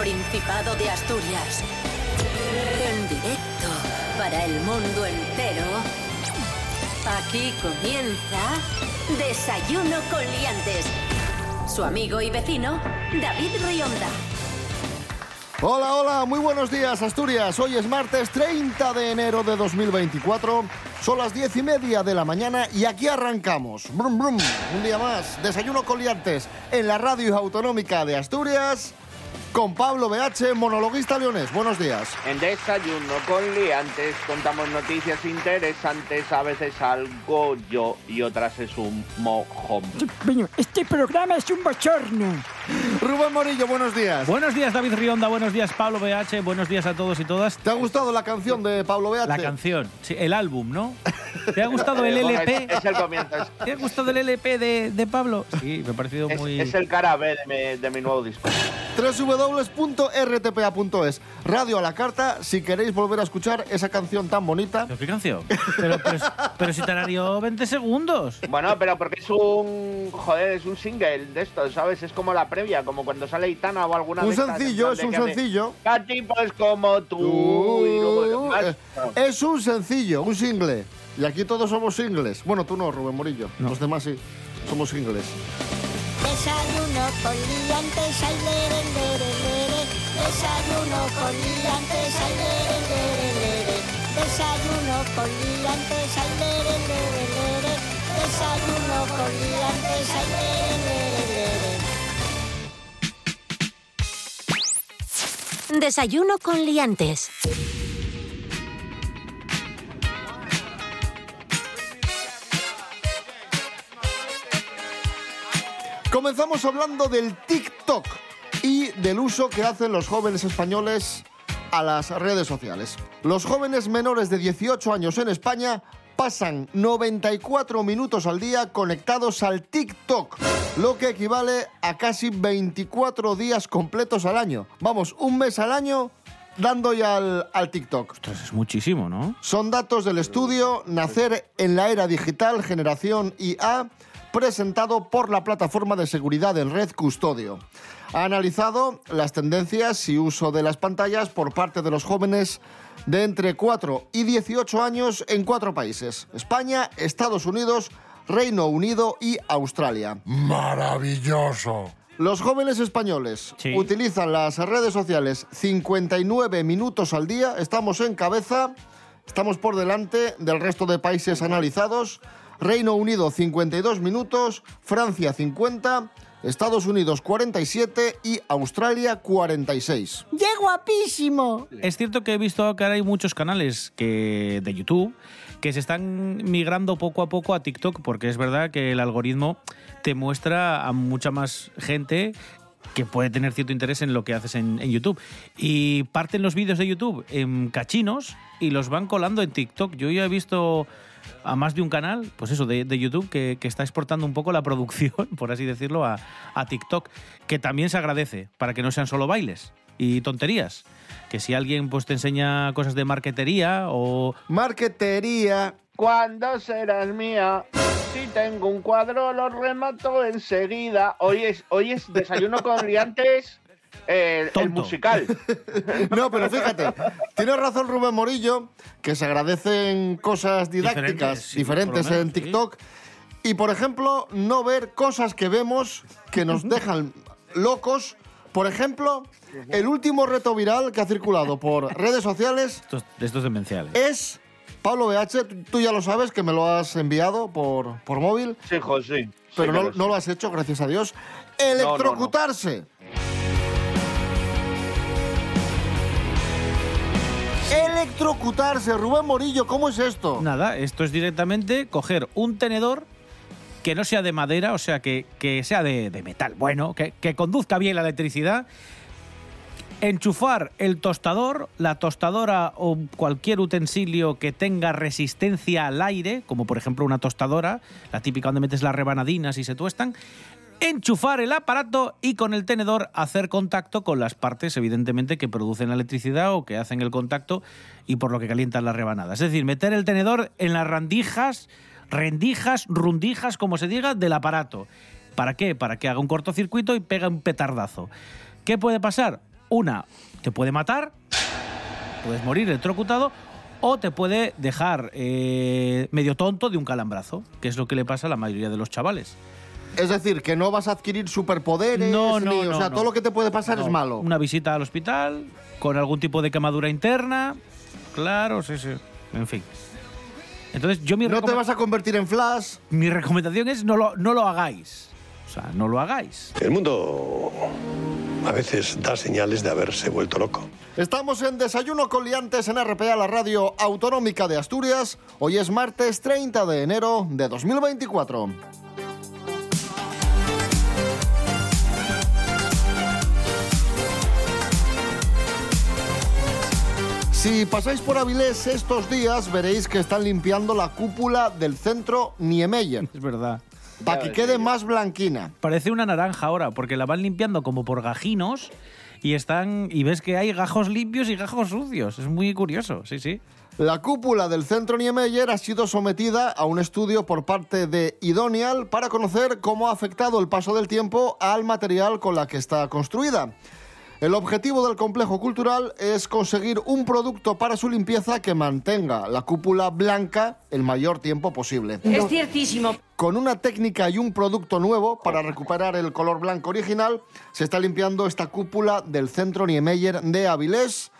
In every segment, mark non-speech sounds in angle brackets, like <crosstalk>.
Principado de Asturias. En directo para el mundo entero. Aquí comienza Desayuno con Liantes. Su amigo y vecino, David Rionda. Hola, hola, muy buenos días Asturias. Hoy es martes 30 de enero de 2024. Son las diez y media de la mañana y aquí arrancamos. Brum, brum. Un día más, desayuno con liantes en la radio autonómica de Asturias con Pablo BH, monologuista leones. Buenos días. En Desayuno con Liantes contamos noticias interesantes, a veces algo yo y otras es un mojón. Este programa es un bochorno. Rubén Morillo, buenos días. Buenos días, David Rionda. Buenos días, Pablo BH. Buenos días a todos y todas. ¿Te ha gustado la canción de Pablo BH? La canción, sí, el álbum, ¿no? <laughs> <laughs> ¿Te ha gustado el LP? Es, es el comienzo, es, ¿Te ha gustado el LP de, de Pablo? Sí, me ha parecido es- muy... es el cara B de mi, de mi nuevo disco. www.rtpa.es Radio a la carta, si queréis volver a escuchar esa canción tan bonita. ¿Pero qué canción? Pero, pero, pero si te tarareó 20 segundos. Bueno, pero porque es un. Joder, es un single de esto, ¿sabes? Es como la previa, como cuando sale Itana o alguna Un de estas, sencillo, en es un que hace, sencillo. "A tipos como tú. y luego- Uh, eh, es un sencillo, un single. Y aquí todos somos singles. Bueno, tú no, Rubén Morillo. No. Los demás sí. Somos singles. Desayuno con liantes, ay, lere, lere, lere. Desayuno con liantes, ay, lere, lere, lere. Desayuno con liantes, ay, lere, lere, lere. Desayuno con liantes, ay, lere, lere, lere. Desayuno con Liantes. Comenzamos hablando del TikTok y del uso que hacen los jóvenes españoles a las redes sociales. Los jóvenes menores de 18 años en España pasan 94 minutos al día conectados al TikTok, lo que equivale a casi 24 días completos al año. Vamos, un mes al año dando ya al, al TikTok. Ostras, es muchísimo, ¿no? Son datos del estudio Nacer en la Era Digital Generación IA, presentado por la plataforma de seguridad en red Custodio. Ha analizado las tendencias y uso de las pantallas por parte de los jóvenes de entre 4 y 18 años en cuatro países, España, Estados Unidos, Reino Unido y Australia. Maravilloso. Los jóvenes españoles Sí. utilizan las redes sociales 59 minutos al día. Estamos en cabeza, estamos por delante del resto de países analizados. Reino Unido 52 minutos, Francia 50, Estados Unidos 47 y Australia 46. ¡Qué guapísimo! Es cierto que he visto que ahora hay muchos canales que, de YouTube que se están migrando poco a poco a TikTok porque es verdad que el algoritmo te muestra a mucha más gente que puede tener cierto interés en lo que haces en, en YouTube. Y parten los vídeos de YouTube en cachinos y los van colando en TikTok. Yo ya he visto a más de un canal, pues eso, de, de YouTube, que, que está exportando un poco la producción, <laughs> por así decirlo, a, a TikTok, que también se agradece, para que no sean solo bailes y tonterías. Que si alguien pues te enseña cosas de marquetería o... Marquetería. ¿Cuándo serás mía? Si tengo un cuadro, lo remato enseguida. Hoy es, hoy es desayuno con liantes. El musical. <laughs> No, pero fíjate, tiene razón Rubén Morillo, que se agradecen cosas didácticas Diferentes, sí, diferentes por lo menos, en TikTok. Y, por ejemplo, no ver cosas que vemos que nos dejan locos. Por ejemplo, el último reto viral que ha circulado por redes sociales Estos, de estos demenciales. es, Pablo BH, tú- ya lo sabes que me lo has enviado por, por móvil, Sí, José. sí pero lo no lo has hecho, gracias a Dios. Electrocutarse. Electrocutarse, Rubén Morillo, ¿cómo es esto? Nada, esto es directamente coger un tenedor que no sea de madera, o sea, que, que sea de, de metal, bueno, que, que conduzca bien la electricidad, enchufar el tostador, la tostadora o cualquier utensilio que tenga resistencia al aire, como por ejemplo una tostadora, la típica donde metes las rebanadinas y se tuestan, enchufar el aparato y con el tenedor hacer contacto con las partes, evidentemente, que producen la electricidad o que hacen el contacto y por lo que calientan las rebanadas. Es decir, meter el tenedor en las rendijas, rendijas, rundijas, como se diga, del aparato. ¿Para qué? Para que haga un cortocircuito y pega un petardazo. ¿Qué puede pasar? Una, te puede matar, puedes morir electrocutado, o te puede dejar eh, medio tonto de un calambrazo, que es lo que le pasa a la mayoría de los chavales. Es decir, que no vas a adquirir superpoderes. No, no, ni- o no, sea, no. todo lo que te puede pasar No, es malo. Una visita al hospital con algún tipo de quemadura interna. Claro, sí, sí. En fin. Entonces, yo mi, No te vas a convertir en Flash. mi recomendación es no lo, no lo hagáis. O sea, no lo hagáis. El mundo a veces da señales de haberse vuelto loco. Estamos en Desayuno con Liantes en RPA, la radio autonómica de Asturias. Hoy es martes 30 de enero de 2024. Si pasáis por Avilés estos días, veréis que están limpiando la cúpula del centro Niemeyer <laughs> Es verdad. para que quede más blanquina. Parece una naranja ahora, porque la van limpiando como por gajinos y están y ves que hay gajos limpios y gajos sucios. Es muy curioso, sí, sí. La cúpula del centro Niemeyer ha sido sometida a un estudio por parte de Idonial para conocer cómo ha afectado el paso del tiempo al material con la que está construida. El objetivo del complejo cultural es conseguir un producto para su limpieza que mantenga la cúpula blanca el mayor tiempo posible. Es ciertísimo. Con una técnica y un producto nuevo para recuperar el color blanco original, se está limpiando esta cúpula del Centro Niemeyer de Avilés.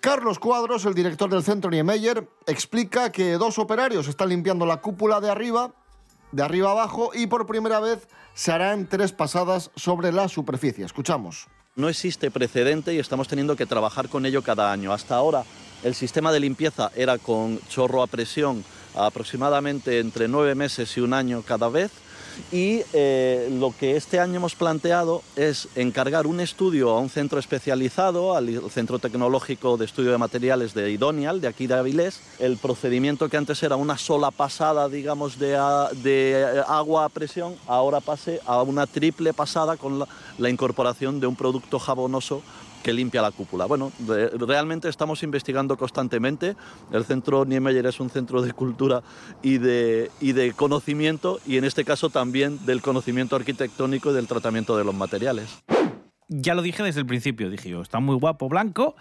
Carlos Cuadros, el director del Centro Niemeyer, explica que dos operarios están limpiando la cúpula de arriba, de arriba abajo, y por primera vez se harán tres pasadas sobre la superficie. Escuchamos. No existe precedente y estamos teniendo que trabajar con ello cada año. Hasta ahora el sistema de limpieza era con chorro a presión aproximadamente entre nueve meses y un año cada vez. Y eh, lo que este año hemos planteado es encargar un estudio a un centro especializado, al Centro Tecnológico de Estudio de Materiales de Idonial, de aquí de Avilés. El procedimiento que antes era una sola pasada, digamos, de, agua a presión, ahora pase a una triple pasada con la incorporación de un producto jabonoso que limpia la cúpula. Bueno, realmente estamos investigando constantemente. El centro Niemeyer es un centro de cultura y de, y de conocimiento y en este caso también del conocimiento arquitectónico y del tratamiento de los materiales. Ya lo dije desde el principio, dije yo, está muy guapo blanco,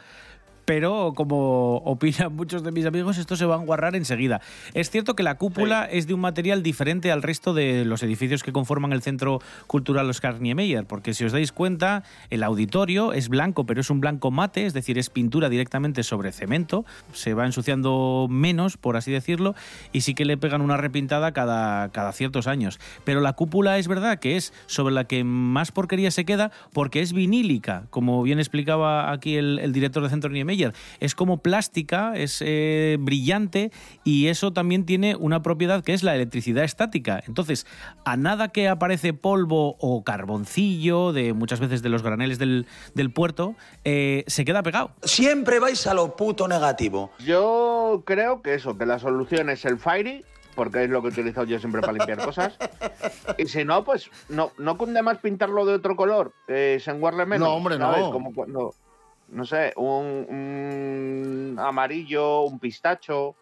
pero como opinan muchos de mis amigos, esto se va a enguarrar enseguida. Es cierto que la cúpula es de un material diferente al resto de los edificios que conforman el Centro Cultural Oscar Niemeyer, porque si os dais cuenta, el auditorio es blanco, pero es un blanco mate, es decir, es pintura directamente sobre cemento, se va ensuciando menos, por así decirlo, y sí que le pegan una repintada cada, cada ciertos años. Pero la cúpula es verdad que es sobre la que más porquería se queda porque es vinílica, como bien explicaba aquí el, el director del Centro Niemeyer. Es como plástica, es eh, brillante y eso también tiene una propiedad que es la electricidad estática. Entonces, a nada que aparece polvo o carboncillo, de muchas veces de los graneles del, del puerto, eh, se queda pegado. Siempre vais a lo puto negativo. Yo creo que eso, que la solución es el Fairy, porque es lo que he utilizado yo siempre para limpiar cosas. Y si no, pues no, no cunde más pintarlo de otro color, eh, se enguarle menos. No, hombre, no. ¿sabes? Como cuando, no sé, un, un amarillo, un pistacho,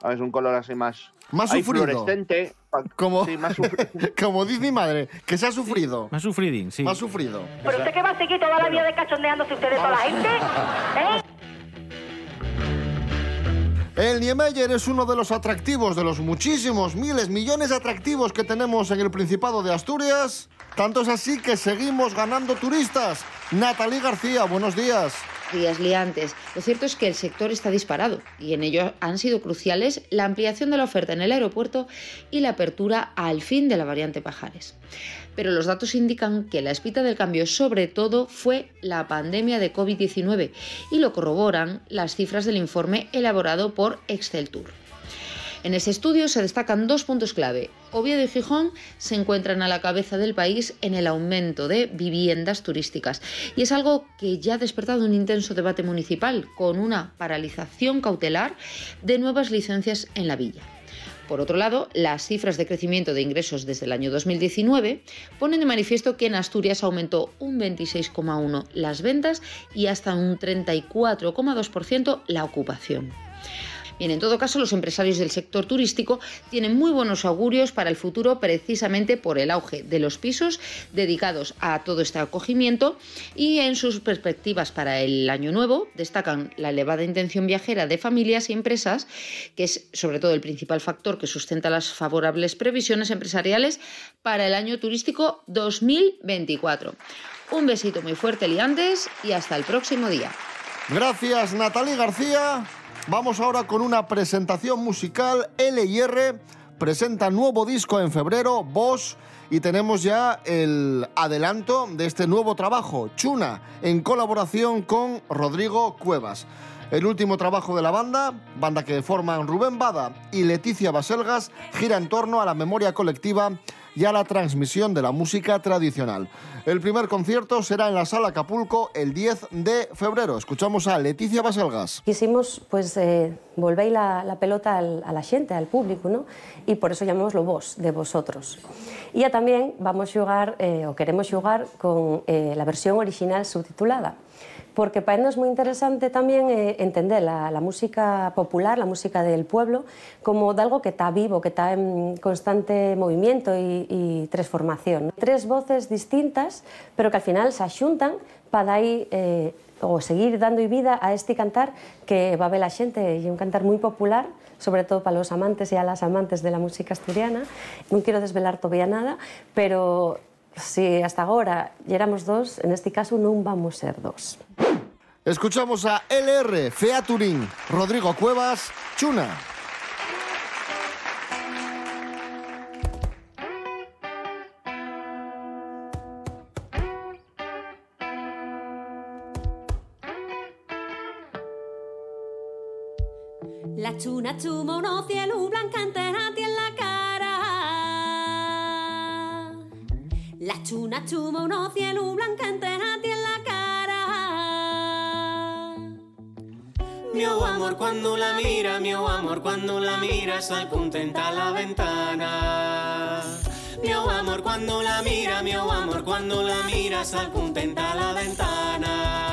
¿sabes? Un color así más. Más Hay sufrido. fluorescente. Como, Sí, más sufrido. <laughs> como dice mi madre, que se ha sufrido. Más sufridín, sí. Más sufrido. ¿Pero usted qué va a seguir toda la vida de cachondeándose usted de toda la gente? ¿Eh? El Niemeyer es uno de los atractivos, de los muchísimos, miles, millones de atractivos que tenemos en el Principado de Asturias. Tanto es así que seguimos ganando turistas. Natalí García, buenos días. días liantes. Lo cierto es que el sector está disparado y en ello han sido cruciales la ampliación de la oferta en el aeropuerto y la apertura al fin de la variante Pajares. Pero los datos indican que la espita del cambio sobre todo fue la pandemia de COVID-19 y lo corroboran las cifras del informe elaborado por Excel Tour. En ese estudio se destacan dos puntos clave. Oviedo y Gijón se encuentran a la cabeza del país en el aumento de viviendas turísticas y es algo que ya ha despertado un intenso debate municipal con una paralización cautelar de nuevas licencias en la villa. Por otro lado, las cifras de crecimiento de ingresos desde el año 2019 ponen de manifiesto que en Asturias aumentó un 26,1% las ventas y hasta un 34,2% la ocupación. Bien, en todo caso, los empresarios del sector turístico tienen muy buenos augurios para el futuro precisamente por el auge de los pisos dedicados a todo este acogimiento y en sus perspectivas para el año nuevo destacan la elevada intención viajera de familias y empresas, que es sobre todo el principal factor que sustenta las favorables previsiones empresariales para el año turístico 2024. Un besito muy fuerte, liantes, y hasta el próximo día. Gracias, Natalie García. Vamos ahora con una presentación musical. L&R presenta nuevo disco en febrero, Boss, y tenemos ya el adelanto de este nuevo trabajo, Chuna, en colaboración con Rodrigo Cuevas. El último trabajo de la banda, banda que forman Rubén Bada y Leticia Baselgas, gira en torno a la memoria colectiva y a la transmisión de la música tradicional. El primer concierto será en la Sala Acapulco el 10 de febrero. Escuchamos a Leticia Baselgas. Quisimos pues eh, volver la, pelota al, a la xente, al público, ¿no? E por eso llamámoslo vos, de vosotros. E a tamén vamos xogar, eh, o queremos xogar con eh, la versión original subtitulada porque para nos muy interesante también eh, entender la, la, música popular, la música del pueblo, como de algo que está vivo, que está en constante movimiento y, y transformación. Tres voces distintas, pero que al final se axuntan para aí eh, o seguir dando vida a este cantar que va a ver la xente e un cantar moi popular sobre todo para los amantes y a las amantes de la música asturiana. Non quero desvelar todavía nada, pero si hasta agora éramos dos, en este caso non vamos ser dos. Escuchamos a LR, Featuring, Rodrigo Cuevas, Chuna. La chuna chuma unos cielo blancante a La chuna chuma unos cielo blancante a ti en la cara. Mio amor cuando la mira, mio amor cuando la mira, sal contenta a la ventana. Mio amor cuando la mira, mio amor cuando la mira, sal contenta a la ventana.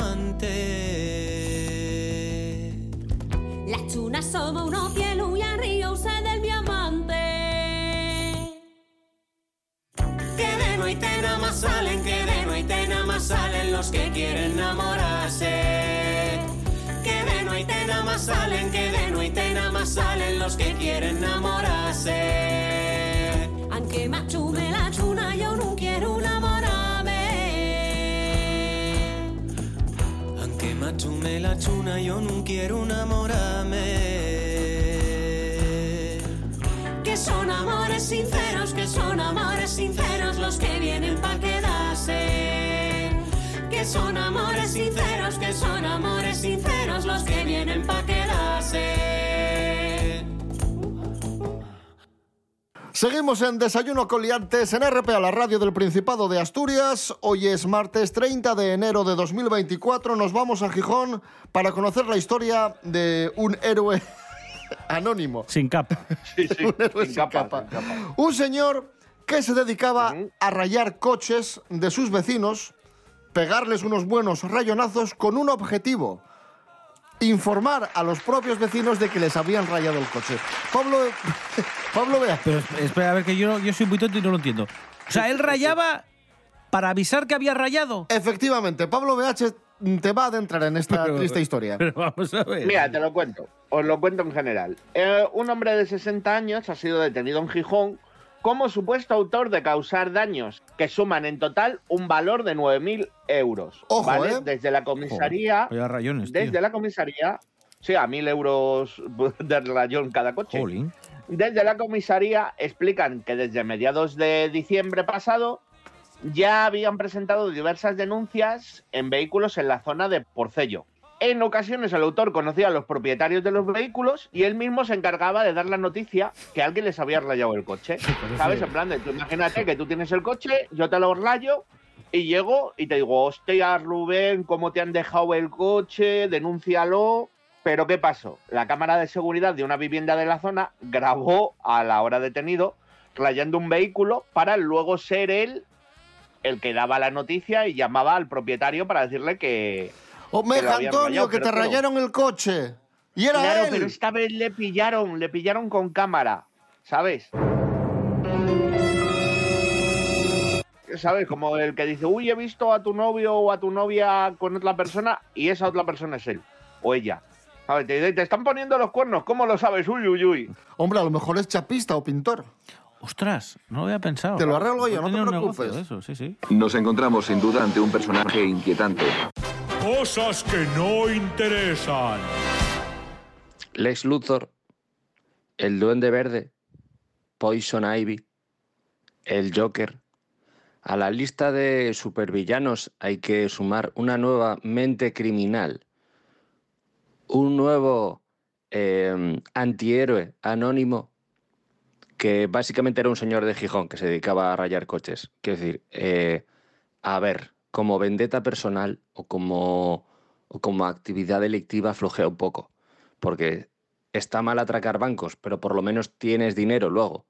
Amante. La chuna asoma uno cielo y arrióse del mi amante. Que de noite nada más salen, que de noite nada más salen los que quieren enamorarse. Que de noite nada más salen, que de noite nada más salen los que quieren enamorarse. Aunque machume la chuna, Aunque machume la chuna, yo no quiero enamorarme. Que son amores sinceros, que son amores sinceros los que vienen pa' quedarse. Que son amores sinceros, que son amores sinceros los que vienen pa' quedarse. Seguimos en Desayuno con Liantes en RPA, la radio del Principado de Asturias. Hoy es martes 30 de enero de 2024. Nos vamos a Gijón para conocer la historia de un héroe <laughs> anónimo. Sin capa. Sí, sí, <laughs> Un héroe sin sin capa, capa. sin capa. Un señor que se dedicaba a rayar coches de sus vecinos, pegarles unos buenos rayonazos con un objetivo. Informar a los propios vecinos de que les habían rayado el coche. Pablo, <laughs> Pablo Bea. Pero esp- espera, a ver, que yo, yo soy muy tonto y no lo entiendo. O sea, él rayaba para avisar que había rayado. Efectivamente, Pablo BH te va a adentrar en esta Pero- triste historia. Pero vamos a ver. Mira, te lo cuento. Os lo cuento en general. Eh, un hombre de 60 años ha sido detenido en Gijón como supuesto autor de causar daños que suman en total un valor de 9.000 euros. Ojo, ¿vale? ¿eh? Desde la comisaría. Vaya rayones, tío. desde la comisaría. Sí, a 1.000 euros <laughs> de rayón cada coche. Jolín. Desde la comisaría explican que desde mediados de diciembre pasado ya habían presentado diversas denuncias en vehículos en la zona de Porcello. En ocasiones el autor conocía a los propietarios de los vehículos y él mismo se encargaba de dar la noticia que alguien les había rayado el coche. ¿Sabes? En plan de, tú imagínate que tú tienes el coche, yo te lo rayo Y llego y te digo, hostia, Rubén, ¿cómo te han dejado el coche? Denúncialo. Pero ¿qué pasó? La cámara de seguridad de una vivienda de la zona grabó a la hora detenido rayando un vehículo para luego ser él el que daba la noticia y llamaba al propietario para decirle que... Habían Antonio, rayado, que te rayaron el coche. Y era Claro, él. pero esta vez le pillaron, le pillaron con cámara, ¿sabes? ¿Sabes? Como el que dice, uy, he visto a tu novio o a tu novia con otra persona y esa otra persona es él o ella. ¿Sabes? Te, están poniendo los cuernos, ¿cómo lo sabes? Uy, uy, uy. Hombre, a lo mejor es chapista o pintor. Ostras, no lo había pensado. Te lo arreglo yo, no te preocupes. Eso, sí, sí. Nos encontramos sin duda ante un personaje inquietante. Cosas que no interesan. Lex Luthor, el Duende Verde, Poison Ivy, el Joker. A la lista de supervillanos hay que sumar una nueva mente criminal, un nuevo eh, antihéroe anónimo que básicamente era un señor de Gijón que se dedicaba a rayar coches. Quiero decir, eh, a ver, como vendetta personal o como, o como actividad delictiva flojea un poco, porque está mal atracar bancos, pero por lo menos tienes dinero luego,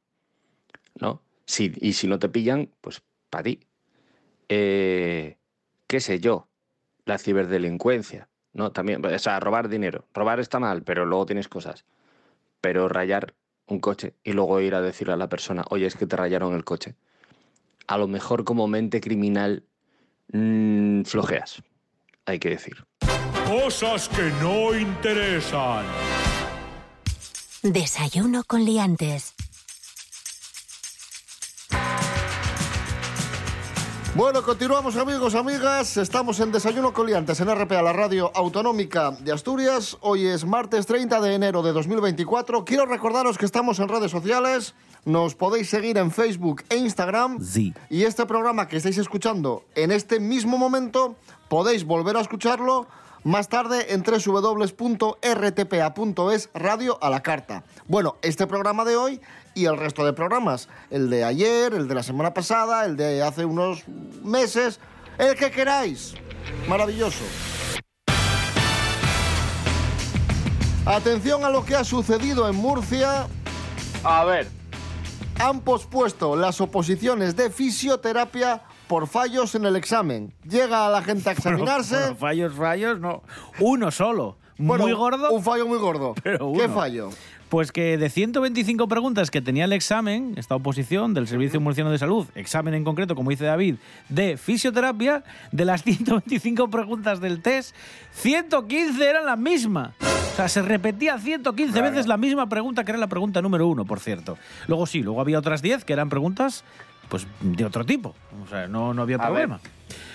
¿no? Si, y si no te pillan, pues para ti. Eh, ¿Qué sé yo? La ciberdelincuencia, ¿no? También, o sea, robar dinero. Robar está mal, pero luego tienes cosas. Pero rayar un coche y luego ir a decirle a la persona, oye, es que te rayaron el coche. A lo mejor como mente criminal mm, flojeas, hay que decir. Cosas que no interesan. Desayuno con liantes. Bueno, continuamos amigos, amigas. Estamos en Desayuno Coliantes en RPA, la radio autonómica de Asturias. Hoy es martes 30 de enero de 2024. Quiero recordaros que estamos en redes sociales. Nos podéis seguir en Facebook e Instagram. Sí. Y este programa que estáis escuchando en este mismo momento, podéis volver a escucharlo más tarde en www.rtpa.es Radio a la Carta. Bueno, este programa de hoy y el resto de programas. El de ayer, el de la semana pasada, el de hace unos meses, el que queráis. Maravilloso. Atención a lo que ha sucedido en Murcia. A ver. Han pospuesto las oposiciones de fisioterapia por fallos en el examen. Llega a la gente a <laughs> examinarse. Fallos, fallos, no. Uno solo. Bueno, muy gordo. Un fallo muy gordo. <laughs> Pero ¿Qué fallo? Pues que de 125 preguntas que tenía el examen, esta oposición del Servicio Murciano de Salud, examen en concreto, como dice David, de fisioterapia, de las <laughs> 125 preguntas del test, 115 eran la misma. O sea, se repetía 115 Claro. veces la misma pregunta, que era la pregunta número uno, por cierto. Luego sí, luego había otras 10 que eran preguntas pues de otro tipo. O sea, no, no había A problema.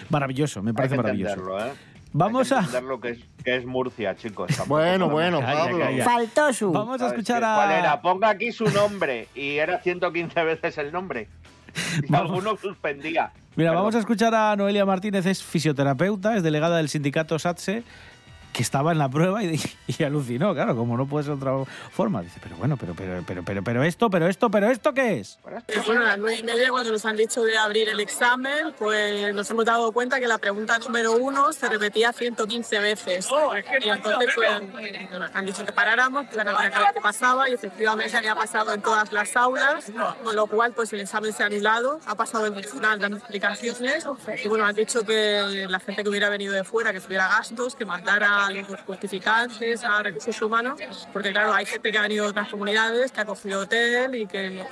Maravilloso, me Hay parece que maravilloso. ¿eh? Vamos Hay a... que entender lo que es, que es Murcia, chicos. Tampoco Bueno, bueno, Calla, Pablo. calla. Faltó su. Vamos a ¿Sabes escuchar a... ¿Cuál era? Ponga aquí su nombre. Y era 115 veces el nombre. <laughs> Y Vamos. alguno suspendía. Mira, Perdón. vamos a escuchar a Noelia Martínez, es fisioterapeuta, es delegada del sindicato SATSE, que estaba en la prueba y, <laughs> y alucinó, claro, como no puede ser de otra forma. Dice, pero bueno, pero, pero, pero, pero, pero esto, pero esto, pero esto, ¿qué es? Bueno, a las nueve y media, cuando nos han dicho de abrir el examen, pues nos hemos dado cuenta que la pregunta número uno se repetía 115 veces. Y entonces pues, nos han dicho que paráramos, que iban a ver qué pasaba, y efectivamente había pasado en todas las aulas, con lo cual pues el examen se ha anulado, ha pasado el tribunal dando explicaciones, y bueno, han dicho que la gente que hubiera venido de fuera, que tuviera gastos, que mandara a los justificantes, a recursos humanos, porque claro, hay gente que ha venido de otras comunidades, que ha cogido hotel y que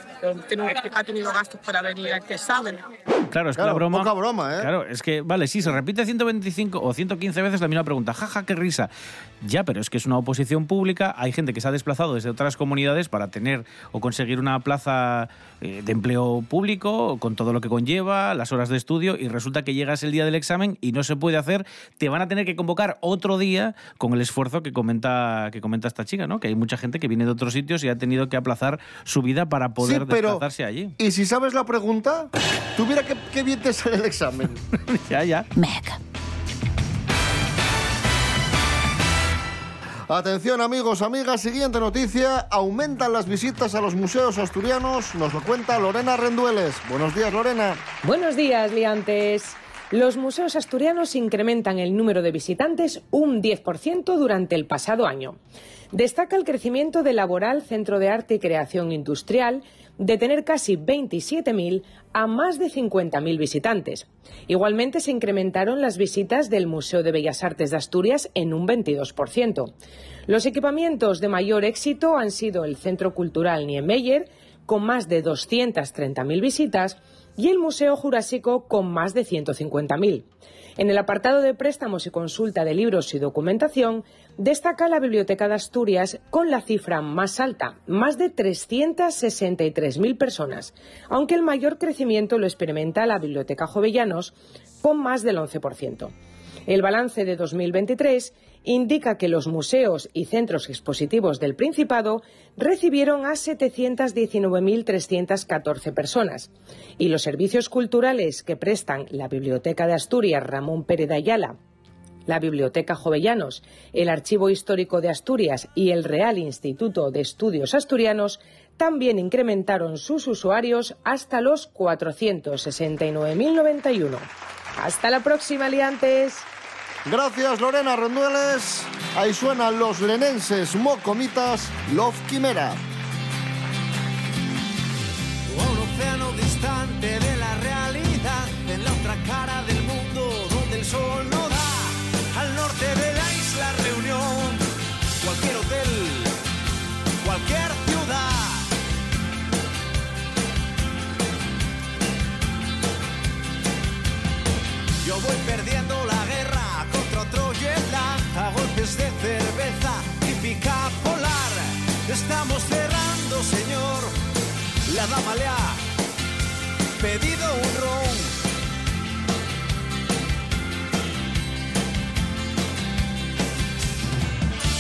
tiene- ha tenido gastos para venir este examen. Claro, es que la broma. poca broma, ¿eh? Claro, es que, vale, sí, se repite 125 o 115 veces la misma pregunta. Jaja, qué risa. Ya, pero es que es una oposición pública. Hay gente que se ha desplazado desde otras comunidades para tener o conseguir una plaza eh, de empleo público, con todo lo que conlleva, las horas de estudio, y resulta que llegas el día del examen y no se puede hacer. Te van a tener que convocar otro día con el esfuerzo que comenta, que comenta esta chica, ¿no? Que hay mucha gente que viene de otros sitios y ha tenido que aplazar su vida para poder Sí, pero- desplazarse allí. Y si sabes la pregunta, tuviera que, que bien te sale el examen. <laughs> ya, ya. Atención amigos, amigas, siguiente noticia. Aumentan las visitas a los museos asturianos. Nos lo cuenta Lorena Rendueles. Buenos días, Lorena. Buenos días, liantes. Los museos asturianos incrementan el número de visitantes un 10% durante el pasado año. Destaca el crecimiento del Laboral Centro de Arte y Creación Industrial, de tener casi 27.000 a más de 50.000 visitantes. Igualmente se incrementaron las visitas del Museo de Bellas Artes de Asturias en un 22%. Los equipamientos de mayor éxito han sido el Centro Cultural Niemeyer, con más de 230.000 visitas, y el Museo Jurásico, con más de 150.000. En el apartado de préstamos y consulta de libros y documentación, destaca la Biblioteca de Asturias con la cifra más alta, más de 363.000 personas, aunque el mayor crecimiento lo experimenta la Biblioteca Jovellanos, con más del 11%. El balance de 2023 indica que los museos y centros expositivos del Principado recibieron a 719.314 personas y los servicios culturales que prestan la Biblioteca de Asturias Ramón Pérez Ayala, la Biblioteca Jovellanos, el Archivo Histórico de Asturias y el Real Instituto de Estudios Asturianos también incrementaron sus usuarios hasta los 469.091. Hasta la próxima, liantes. Gracias, Lorena Rendueles. Ahí suenan los lenenses mocomitas Love Quimera. a un océano distante de la realidad, en la otra cara del mundo donde el sol no da, al norte de la isla Reunión, cualquier hotel, cualquier ciudad. Yo voy perdiendo de cerveza típica polar. Estamos cerrando, señor. La dama le ha pedido un ron.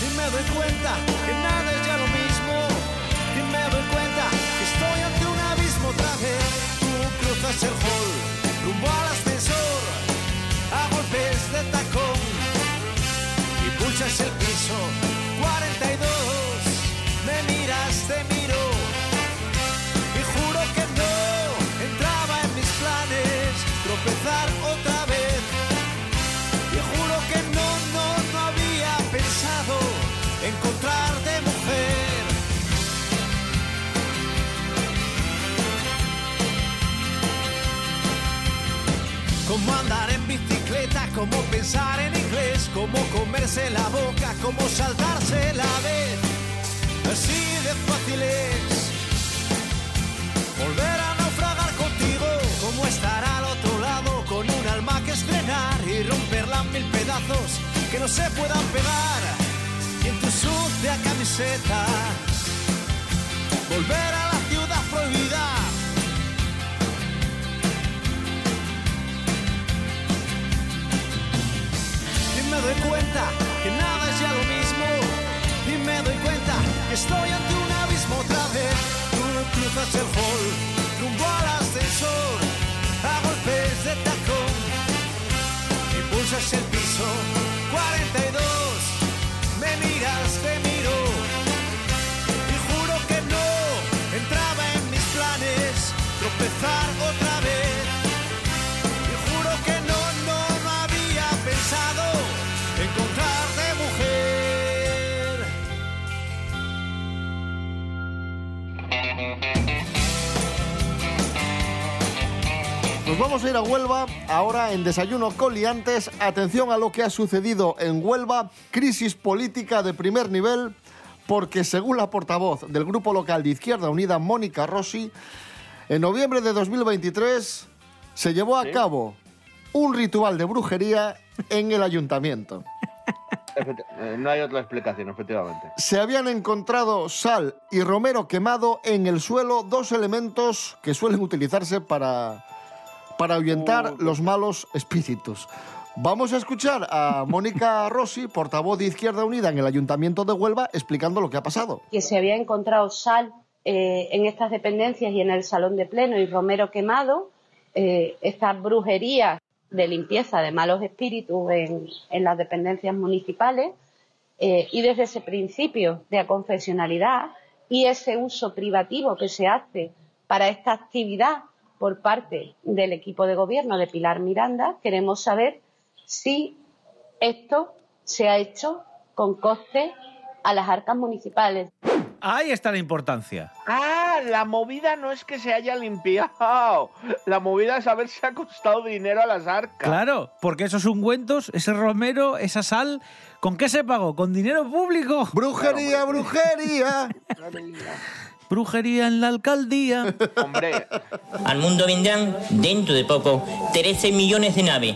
Y me doy cuenta que nada es ya lo mismo. Y me doy cuenta que estoy ante un abismo otra vez. Tú cruzas el hall rumbo al ascensor a golpes de tacón pulsas el piso 42. Me miras, te miro y juro que no entraba en mis planes tropezar otra vez. Y juro que no, no, no había pensado encontrarte mujer. Cómo andar en bicicleta, cómo pensar en inglés, cómo comerse la boca, cómo saltarse la vez. Así de fácil es volver a naufragar contigo, cómo estar al otro lado con un alma que estrenar y romperla en mil pedazos que no se puedan pegar. Y en tu sucia camiseta volver a doy cuenta que nada es ya lo mismo. Y me doy cuenta que estoy ante un abismo otra vez. Tú cruzas el hall Nos vamos a ir a Huelva, ahora en Desayuno Coliantes. Atención a lo que ha sucedido en Huelva, crisis política de primer nivel, porque según la portavoz del grupo local de Izquierda Unida, Mónica Rossi, en noviembre de 2023 se llevó a cabo un ritual de brujería en el ayuntamiento. Eh, No hay otra explicación, efectivamente. Se habían encontrado sal y romero quemado en el suelo, dos elementos que suelen utilizarse para, para ahuyentar los malos espíritus. Vamos a escuchar a <laughs> Mónica Rossi, portavoz de Izquierda Unida en el Ayuntamiento de Huelva, explicando lo que ha pasado. que se había encontrado sal eh, en estas dependencias y en el salón de pleno y romero quemado, eh, estas brujerías de limpieza de malos espíritus en, en las dependencias municipales eh, y desde ese principio de aconfesionalidad y ese uso privativo que se hace para esta actividad por parte del equipo de gobierno de Pilar Miranda, queremos saber si esto se ha hecho con coste a las arcas municipales. Ahí está la importancia. Ah, la movida no es que se haya limpiado. La movida es haberse ha costado dinero a las arcas. Claro, porque esos ungüentos, ese romero, esa sal, ¿con qué se pagó? ¿Con dinero público? ¡Brujería, brujería! Brujería en la alcaldía. Hombre. Al mundo vendrán, dentro de poco, 13 millones de naves.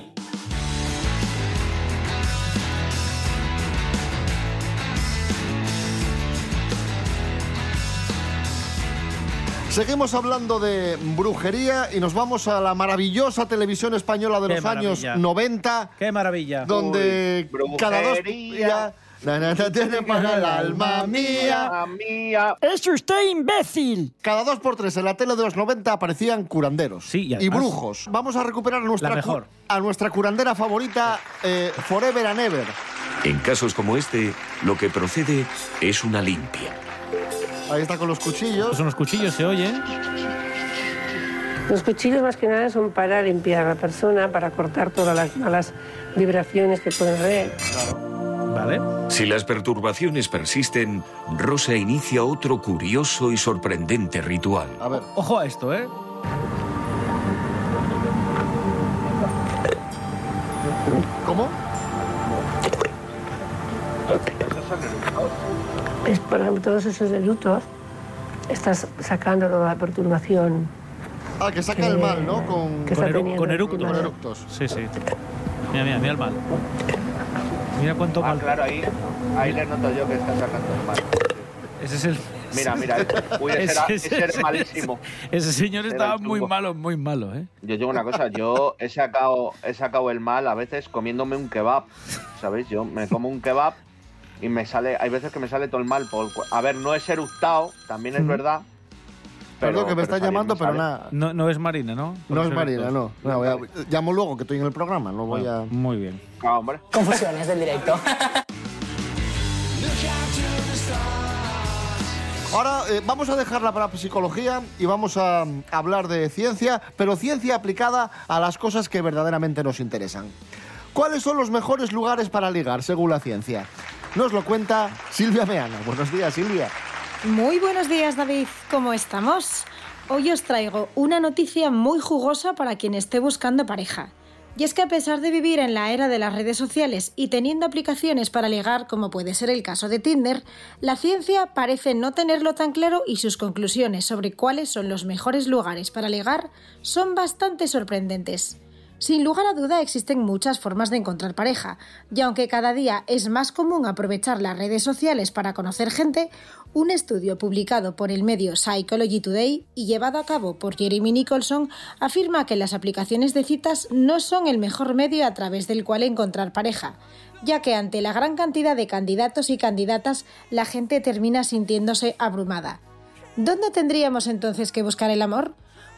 Seguimos hablando de brujería y nos vamos a la maravillosa televisión española de Qué los años maravilla. 90, ¡Qué maravilla! donde cada dos días... Na, na, na, tiene para el alma mía. mía. ¡Es usted imbécil! Cada dos por tres en la tele de los 90 aparecían curanderos Sí, y además- brujos. Vamos a recuperar a nuestra, La cu- mejor. a nuestra curandera favorita, eh, Forever and Ever. En casos como este, lo que procede es una limpia. Ahí está con los cuchillos. Pues unos cuchillos se oyen. Los cuchillos más que nada son para limpiar a la persona, para cortar todas las malas vibraciones que pueden haber. Vale. Si las perturbaciones persisten, Rosa inicia otro curioso y sorprendente ritual. A ver. Ojo a esto, ¿eh? ¿Cómo? Es, por ejemplo, todos esos erutos, estás sacando toda la perturbación. Ah, que saca el mal, ¿no? Con, Con, eructos. con eructos. Sí, sí. Mira, mira, mira el mal. Mira cuánto Ah, mal. claro, ahí, ahí le noto yo que está sacando el mal. Ese es el. Mira, mira, <laughs> uy, ese era, ese era malísimo. Ese señor estaba muy malo, muy malo, ¿eh? Yo digo una cosa, yo he sacado, he sacado el mal a veces comiéndome un kebab, ¿sabéis? Yo me como un kebab y me sale, hay veces que me sale todo el mal. Por, a ver, no es eructado, también es verdad. Perdón, que me está llamando, pero sale. nada. No, no es Marina, ¿no? No es Marina, no. No, voy a- llamo luego que estoy en el programa, no voy a... Muy bien. Ah, hombre. Confusiones del directo. Ahora eh, vamos a dejar la parapsicología y vamos a mm, hablar de ciencia, pero ciencia aplicada a las cosas que verdaderamente nos interesan. ¿Cuáles son los mejores lugares para ligar, según la ciencia? Nos lo cuenta Silvia Meana. Buenos días, Silvia. Muy buenos días, David. ¿Cómo estamos? Hoy os traigo una noticia muy jugosa para quien esté buscando pareja. Y es que a pesar de vivir en la era de las redes sociales y teniendo aplicaciones para ligar, como puede ser el caso de Tinder, la ciencia parece no tenerlo tan claro y sus conclusiones sobre cuáles son los mejores lugares para ligar son bastante sorprendentes. Sin lugar a duda existen muchas formas de encontrar pareja, y aunque cada día es más común aprovechar las redes sociales para conocer gente, un estudio publicado por el medio Psychology Today y llevado a cabo por Jeremy Nicholson afirma que las aplicaciones de citas no son el mejor medio a través del cual encontrar pareja, ya que ante la gran cantidad de candidatos y candidatas la gente termina sintiéndose abrumada. ¿Dónde tendríamos entonces que buscar el amor?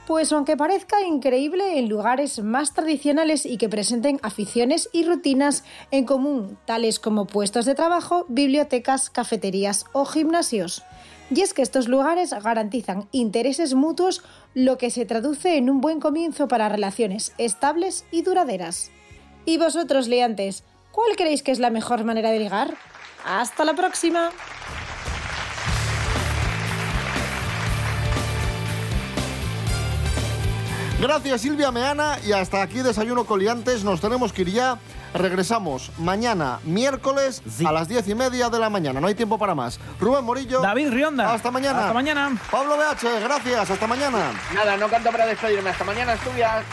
Pues aunque parezca increíble, en lugares más tradicionales y que presenten aficiones y rutinas en común, tales como puestos de trabajo, bibliotecas, cafeterías o gimnasios. Y es que estos lugares garantizan intereses mutuos, lo que se traduce en un buen comienzo para relaciones estables y duraderas. ¿Y vosotros, liantes, cuál creéis que es la mejor manera de ligar? ¡Hasta la próxima! Gracias, Silvia Meana. Y hasta aquí Desayuno Coliantes. Nos tenemos que ir ya. Regresamos mañana, miércoles, a las diez y media de la mañana. No hay tiempo para más. Rubén Morillo. David Rionda. Hasta mañana. Hasta mañana. Pablo BH, gracias. Hasta mañana. Nada, no canto para despedirme. Hasta mañana, Asturias.